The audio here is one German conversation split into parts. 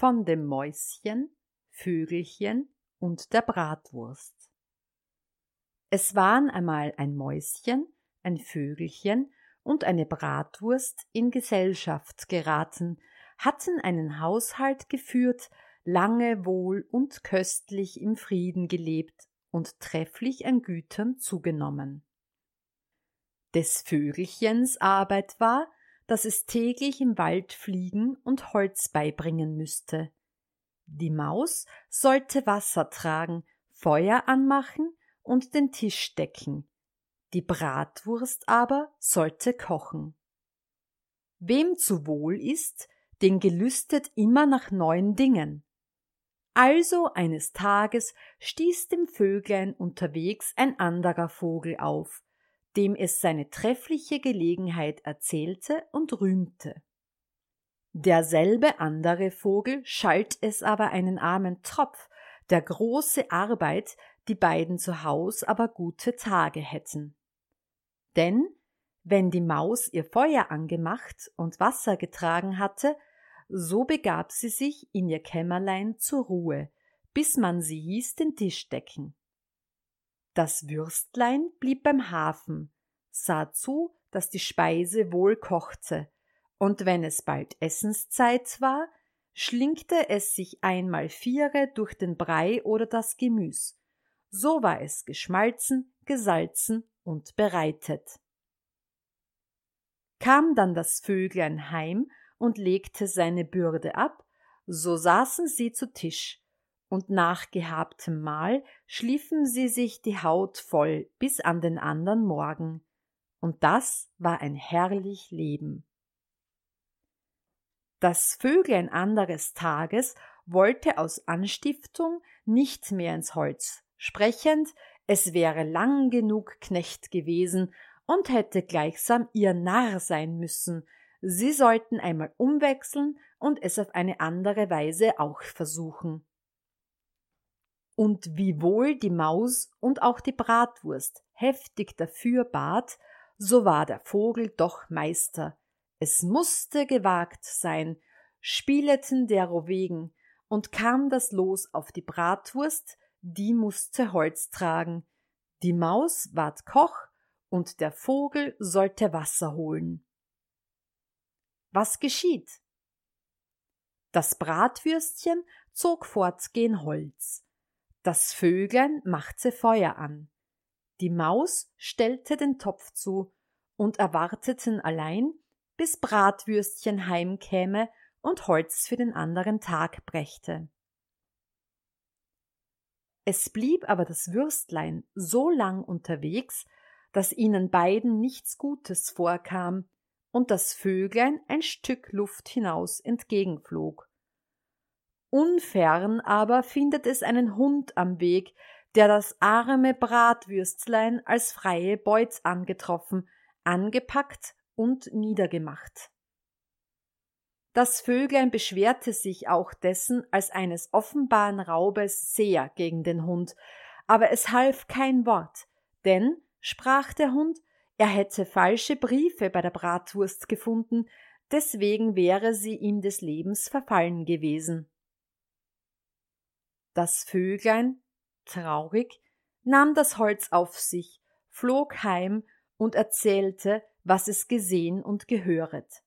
Von dem Mäuschen, Vögelchen und der Bratwurst. Es waren einmal ein Mäuschen, ein Vögelchen und eine Bratwurst in Gesellschaft geraten, hatten einen Haushalt geführt, lange wohl und köstlich im Frieden gelebt und trefflich an Gütern zugenommen. Des Vögelchens Arbeit war, dass es täglich im Wald fliegen und Holz beibringen müsste. Die Maus sollte Wasser tragen, Feuer anmachen und den Tisch decken. Die Bratwurst aber sollte kochen. Wem zu wohl ist, den gelüstet immer nach neuen Dingen. Also eines Tages stieß dem Vöglein unterwegs ein anderer Vogel auf, dem es seine treffliche Gelegenheit erzählte und rühmte. Derselbe andere Vogel schalt es aber einen armen Tropf, der große Arbeit, die beiden zu Haus aber gute Tage hätten. Denn wenn die Maus ihr Feuer angemacht und Wasser getragen hatte, so begab sie sich in ihr Kämmerlein zur Ruhe, bis man sie hieß den Tisch decken. Das Würstlein blieb beim Hafen, sah zu, dass die Speise wohl kochte, und wenn es bald Essenszeit war, schlingte es sich einmal viere durch den Brei oder das Gemüs. So war es geschmalzen, gesalzen und bereitet. Kam dann das Vöglein heim und legte seine Bürde ab, so saßen sie zu Tisch, und nach gehabtem Mahl schliefen sie sich die Haut voll bis an den andern Morgen, und das war ein herrlich Leben. Das Vöglein anderes Tages wollte aus Anstiftung nicht mehr ins Holz, sprechend, es wäre lang genug Knecht gewesen und hätte gleichsam ihr Narr sein müssen, Sie sollten einmal umwechseln und es auf eine andere Weise auch versuchen. Und wiewohl die Maus und auch die Bratwurst heftig dafür bat, so war der Vogel doch Meister. Es musste gewagt sein, spieleten derowegen, und kam das Los auf die Bratwurst, die musste Holz tragen, die Maus ward Koch, und der Vogel sollte Wasser holen. Was geschieht? Das Bratwürstchen zog fort gen Holz. Das Vöglein machte Feuer an. Die Maus stellte den Topf zu und erwarteten allein, bis Bratwürstchen heimkäme und Holz für den anderen Tag brächte. Es blieb aber das Würstlein so lang unterwegs, dass ihnen beiden nichts Gutes vorkam, und das Vöglein ein Stück Luft hinaus entgegenflog. Unfern aber findet es einen Hund am Weg, der das arme Bratwürstlein als freie Beut angetroffen, angepackt und niedergemacht. Das Vöglein beschwerte sich auch dessen als eines offenbaren Raubes sehr gegen den Hund, aber es half kein Wort, denn, sprach der Hund, er hätte falsche Briefe bei der Bratwurst gefunden, deswegen wäre sie ihm des Lebens verfallen gewesen. Das Vöglein, traurig, nahm das Holz auf sich, flog heim und erzählte, was es gesehen und gehöret.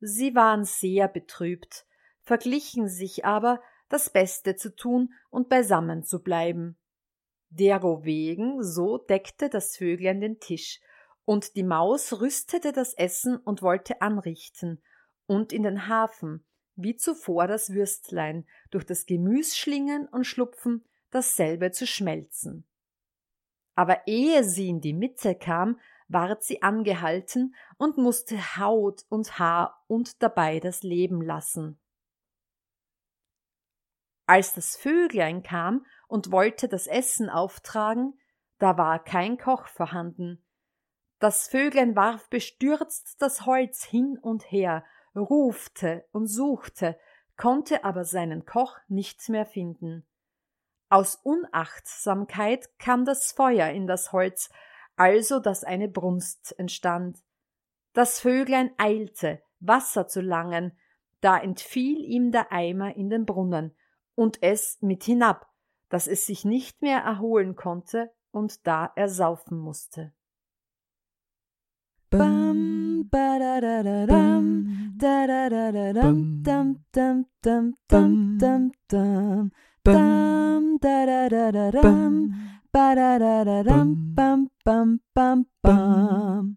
Sie waren sehr betrübt, verglichen sich aber, das Beste zu tun und beisammen zu bleiben. Derowegen so deckte das Vöglein den Tisch, und die Maus rüstete das Essen und wollte anrichten, und in den Hafen, wie zuvor das Würstlein, durch das Gemüs schlingen und schlupfen, dasselbe zu schmelzen. Aber ehe sie in die Mitte kam, ward sie angehalten und musste Haut und Haar und dabei das Leben lassen. Als das Vöglein kam und wollte das Essen auftragen, da war kein Koch vorhanden. Das Vöglein warf bestürzt das Holz hin und her, rufte und suchte, konnte aber seinen Koch nicht mehr finden. Aus Unachtsamkeit kam das Feuer in das Holz, also dass eine Brunst entstand. Das Vöglein eilte, Wasser zu langen, da entfiel ihm der Eimer in den Brunnen und es mit hinab, dass es sich nicht mehr erholen konnte und da ersaufen musste. Bam, ba da da da dam, da da da da dam, dam dam dam dam dam dam, dam da da da da dam, ba da da da dam, bam bam bam bam.